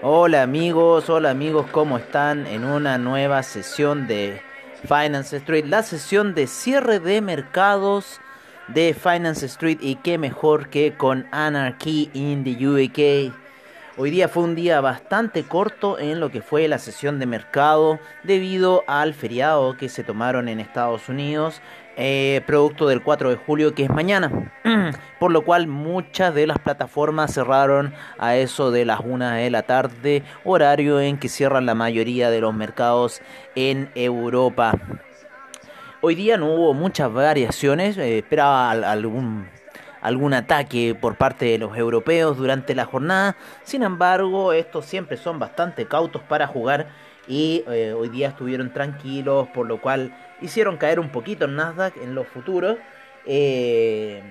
Hola amigos, hola amigos, ¿cómo están? En una nueva sesión de Finance Street, la sesión de cierre de mercados de Finance Street y qué mejor que con Anarchy in the UK. Hoy día fue un día bastante corto en lo que fue la sesión de mercado debido al feriado que se tomaron en Estados Unidos eh, producto del 4 de julio que es mañana. Por lo cual muchas de las plataformas cerraron a eso de las 1 de la tarde, horario en que cierran la mayoría de los mercados en Europa. Hoy día no hubo muchas variaciones, eh, esperaba algún algún ataque por parte de los europeos durante la jornada. Sin embargo, estos siempre son bastante cautos para jugar y eh, hoy día estuvieron tranquilos, por lo cual hicieron caer un poquito el Nasdaq en los futuros, eh,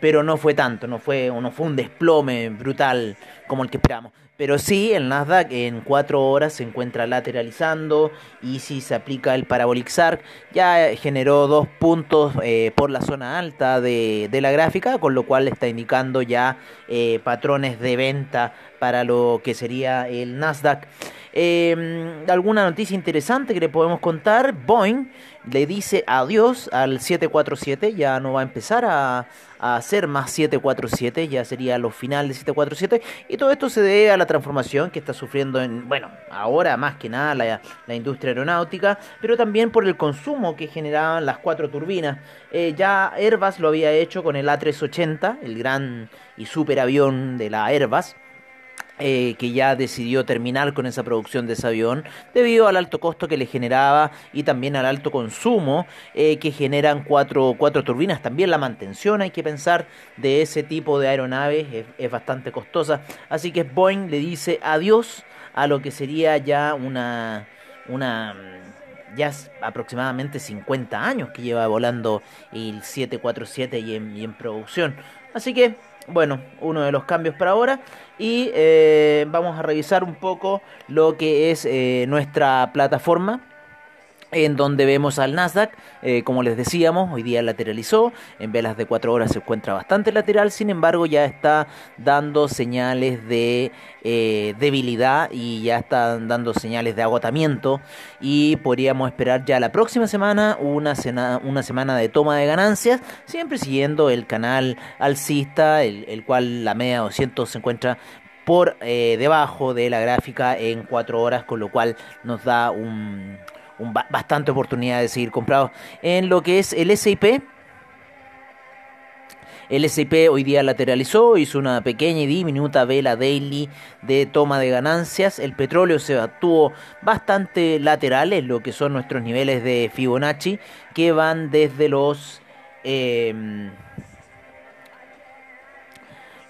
pero no fue tanto, no fue, no fue un desplome brutal como el que esperamos. Pero sí, el Nasdaq en 4 horas se encuentra lateralizando y si se aplica el Parabolic SARC ya generó dos puntos eh, por la zona alta de, la gráfica, con lo cual está indicando ya eh, patrones de venta para lo que sería el Nasdaq. Em, alguna noticia interesante que le podemos contar, Boeing le dice adiós al 747, ya no va a empezar a, hacer más 747, ya sería los finales de 747, y todo esto se debe a la transformación que está sufriendo, en, bueno, ahora más que nada la, industria aeronáutica, pero también por el consumo que generaban las cuatro turbinas. Eh, ya Airbus lo había hecho con el A380, el gran y super avión de la Airbus. Eh, que ya decidió terminar con esa producción de ese avión debido al alto costo que le generaba y también al alto consumo eh, que generan cuatro, cuatro, turbinas. También la mantención hay que pensar de ese tipo de aeronaves es, bastante costosa. Así que Boeing le dice adiós a lo que sería ya una... una ya aproximadamente 50 años que lleva volando el 747 y en, y en producción. Así que bueno, uno de los cambios para ahora. Y eh, vamos a revisar un poco lo que es eh, nuestra plataforma en donde vemos al Nasdaq, eh, como les decíamos, hoy día lateralizó, en velas de 4 horas se encuentra bastante lateral, sin embargo ya está dando señales de eh, debilidad y ya está dando señales de agotamiento y podríamos esperar ya la próxima semana una, una semana de toma de ganancias, siempre siguiendo el canal alcista, el, el cual la media 200 se encuentra por eh, debajo de la gráfica en 4 horas, con lo cual nos da un bastante oportunidad de seguir comprados. En lo que es el SIP, el SIP hoy día lateralizó, hizo una pequeña y diminuta vela daily de toma de ganancias. El petróleo se actuó bastante lateral en lo que son nuestros niveles de Fibonacci, que van desde los... Em,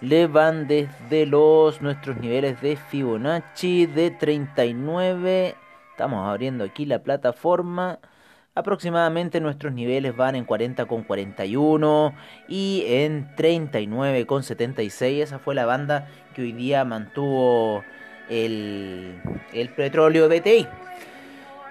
le van desde los nuestros niveles de Fibonacci de 39 Estamos abriendo aquí la plataforma. Aproximadamente nuestros niveles van en 40,41 y en 39,76. Esa fue la banda que hoy día mantuvo el, el petróleo BTI.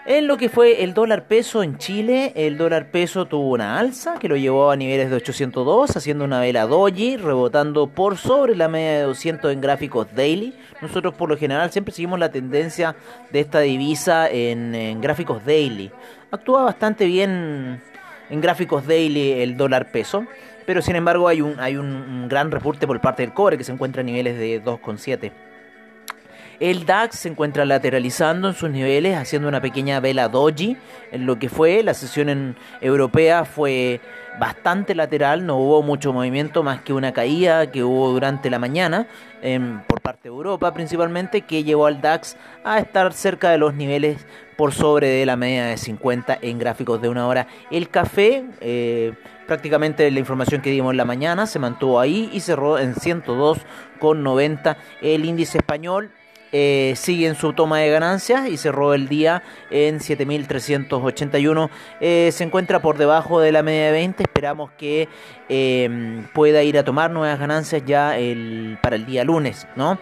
En lo que fue el dólar peso en Chile, el dólar peso tuvo una alza que lo llevó a niveles de 802, haciendo una vela doji, rebotando por sobre la media de 200 en gráficos daily. Nosotros por lo general siempre seguimos la tendencia de esta divisa en, gráficos daily. Actúa bastante bien en gráficos daily el dólar peso, pero sin embargo hay un, hay un gran reporte por parte del cobre que se encuentra a niveles de 2,7. El DAX se encuentra lateralizando en sus niveles, haciendo una pequeña vela doji. En lo que fue la sesión en europea fue bastante lateral, no hubo mucho movimiento más que una caída que hubo durante la mañana por parte de Europa principalmente, que llevó al DAX a estar cerca de los niveles por sobre de la media de 50 en gráficos de una hora. El café, eh, prácticamente la información que dimos en la mañana, se mantuvo ahí y cerró en 102,90. El índice español eh, sigue en su toma de ganancias y cerró el día en 7.381. Eh, se encuentra por debajo de la media de 20. Esperamos que em, pueda ir a tomar nuevas ganancias ya el, para el día lunes, ¿no?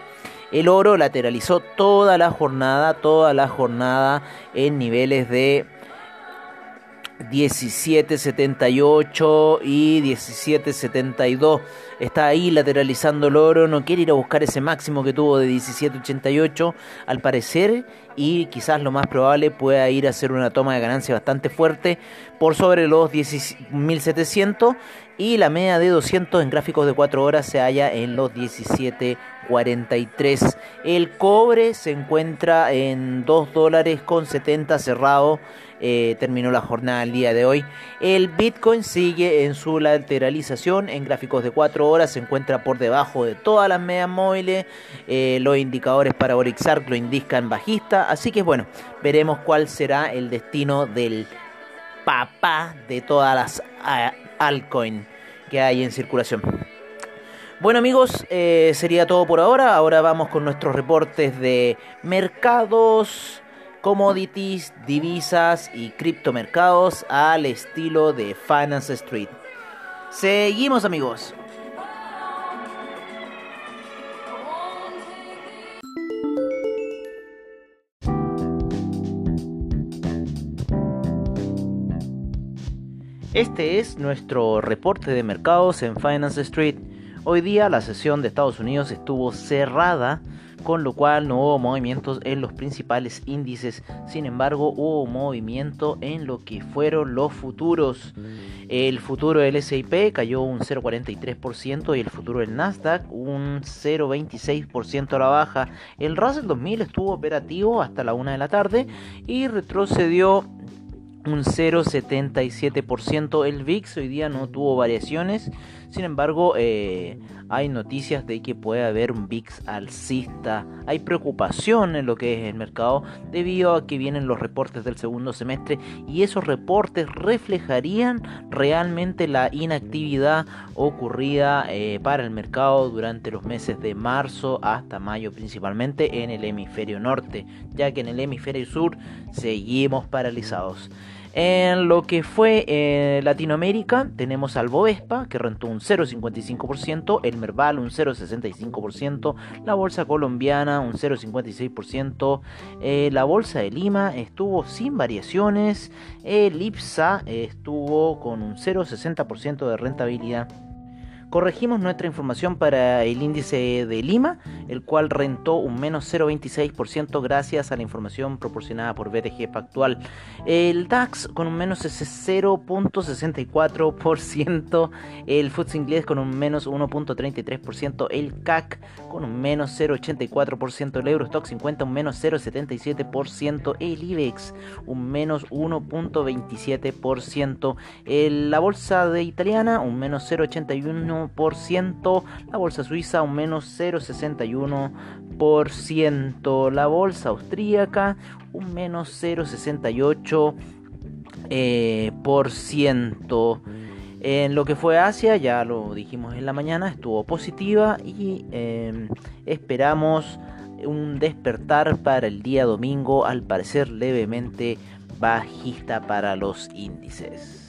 El oro lateralizó toda la jornada, toda la jornada en niveles de 17.78 y 17.72. Está ahí lateralizando el oro, no quiere ir a buscar ese máximo que tuvo de 17.88 al parecer y quizás lo más probable pueda ir a hacer una toma de ganancia bastante fuerte por sobre los 10.700 y la media de 200 en gráficos de 4 horas se halla en los 17.43. El cobre se encuentra en 2 dólares con 70 cerrado eh, terminó la jornada el día de hoy. El Bitcoin sigue en su lateralización en gráficos de 4 horas, se encuentra por debajo de todas las medias móviles. Eh, los indicadores para Orixark lo indican bajista, así que bueno, veremos cuál será el destino del papá de todas las altcoins que hay en circulación. Bueno amigos, eh, sería todo por ahora. Ahora vamos con nuestros reportes de mercados commodities, divisas y criptomercados al estilo de Finance Street. Seguimos amigos. Este es nuestro reporte de mercados en Finance Street. Hoy día la sesión de Estados Unidos estuvo cerrada con lo cual no hubo movimientos en los principales índices. Sin embargo, hubo movimiento en lo que fueron los futuros. El futuro del SIP cayó un 0,43% y el futuro del Nasdaq un 0,26% a la baja. El Russell 2000 estuvo operativo hasta la 1 de la tarde y retrocedió un 0,77%. El VIX hoy día no tuvo variaciones. Sin embargo, eh, hay noticias de que puede haber un VIX alcista. Hay preocupación en lo que es el mercado debido a que vienen los reportes del segundo semestre y esos reportes reflejarían realmente la inactividad ocurrida eh, para el mercado durante los meses de marzo hasta mayo principalmente en el hemisferio norte, ya que en el hemisferio sur seguimos paralizados. En lo que fue eh, Latinoamérica, tenemos al Bovespa, que rentó un 0,55%, el Merval un 0,65%, la Bolsa Colombiana un 0,56%, eh, la Bolsa de Lima estuvo sin variaciones, el IPSA estuvo con un 0,60% de rentabilidad. Corregimos nuestra información para el índice de Lima, el cual rentó un menos 0,26% gracias a la información proporcionada por BTG Factual. El DAX con un menos 0.64%, el FTSE inglés con un menos 1.33%, el CAC con un menos 0.84%, el Eurostock 50 un menos 0.77%, el IBEX un menos 1.27%, la bolsa de italiana un menos 0.81%, la bolsa suiza un menos 0,61%, la bolsa austríaca un menos 0,68%. Eh, por ciento. En lo que fue Asia, ya lo dijimos en la mañana, estuvo positiva y em, esperamos un despertar para el día domingo, al parecer levemente bajista para los índices.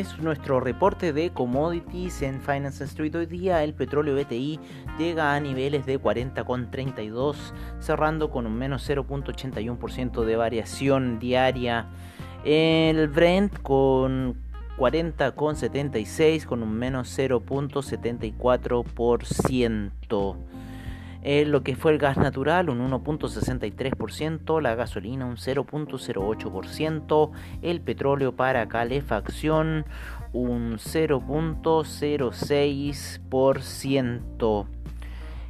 Es nuestro reporte de commodities en Finance Street. Hoy día el petróleo BTI llega a niveles de 40,32, cerrando con un menos 0.81% de variación diaria. El Brent con 40,76 con un menos 0.74% lo que fue el gas natural un 1.63%, la gasolina un 0.08%, el petróleo para calefacción un 0.06%.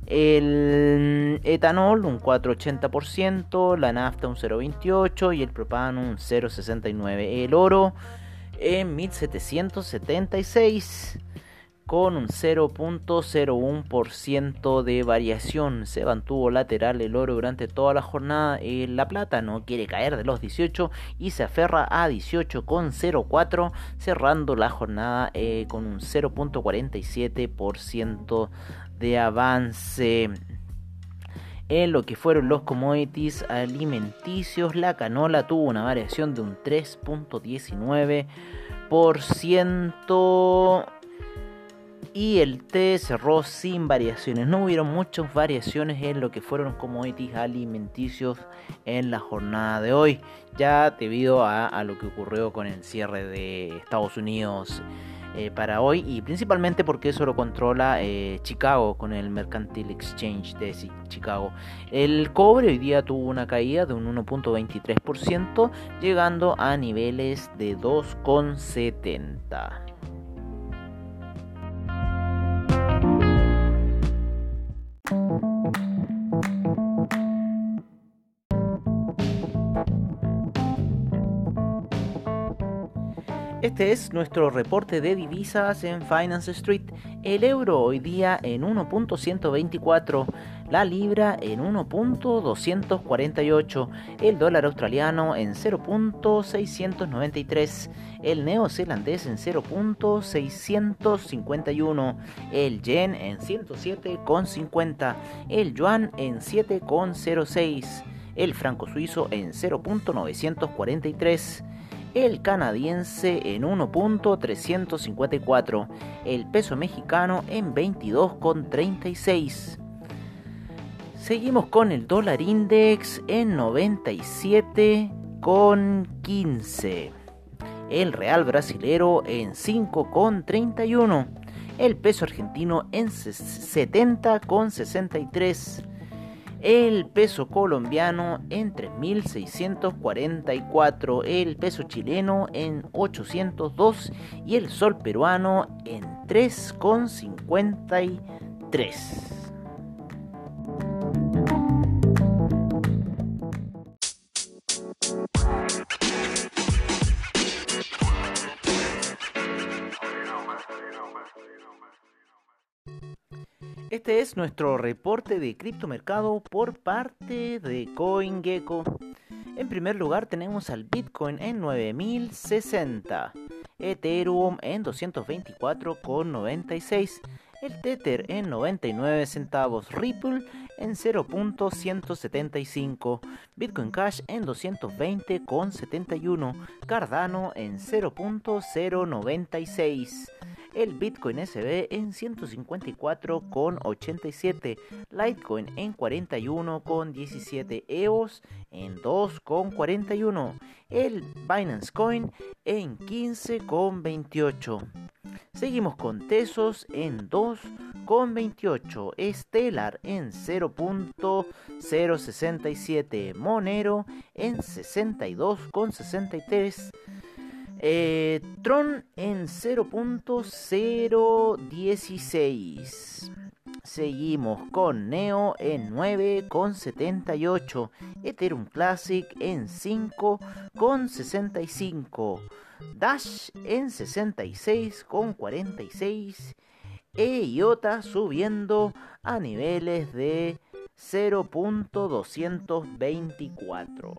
El etanol un 4,80%, la nafta un 0,28% y el propano un 0,69%. El oro en 1776 con un 0.01% de variación. Se mantuvo lateral el oro durante toda la jornada. la plata no quiere caer de los 18 y se aferra a 18,04, cerrando la jornada eh, con un 0.47% de avance en lo que fueron los commodities alimenticios, la canola tuvo una variación de un 3.19% y el té cerró sin variaciones. No hubieron muchas variaciones en lo que fueron commodities alimenticios en la jornada de hoy, ya debido a, lo que ocurrió con el cierre de Estados Unidos. Eh, para hoy y principalmente porque eso lo controla eh, Chicago con el Mercantile Exchange de Chicago. El cobre hoy día tuvo una caída de un 1.23% llegando a niveles de 2,70. Este es nuestro reporte de divisas en Finance Street. El euro hoy día en 1.124, la libra en 1.248, el dólar australiano en 0.693, el neozelandés en 0.651, el yen en 107.50, el yuan en 7.06, el franco suizo en 0.943 el canadiense en 1.354, el peso mexicano en 22.36. Seguimos con el dólar index en 97.15. El real brasilero en 5.31. El peso argentino en 70.63 el peso colombiano en 3.644, el peso chileno en 802 y el sol peruano en 3,53. Este es nuestro reporte de criptomercado por parte de CoinGecko. En primer lugar tenemos al Bitcoin en 9060, Ethereum en 224,96, el Tether en 99 centavos, Ripple en 0.175, Bitcoin Cash en 220,71, Cardano en 0.096 el Bitcoin SB en 154,87, Litecoin en 41,17, EOS en 2,41, el Binance Coin en 15,28. Seguimos con Tesos en 2,28, Stellar en 0.067, Monero en 62,63. Eh, Tron en 0.016. Seguimos con Neo en 9,78. Ethereum Classic en 5,65. Dash en 66,46. E IOTA subiendo a niveles de 0.224.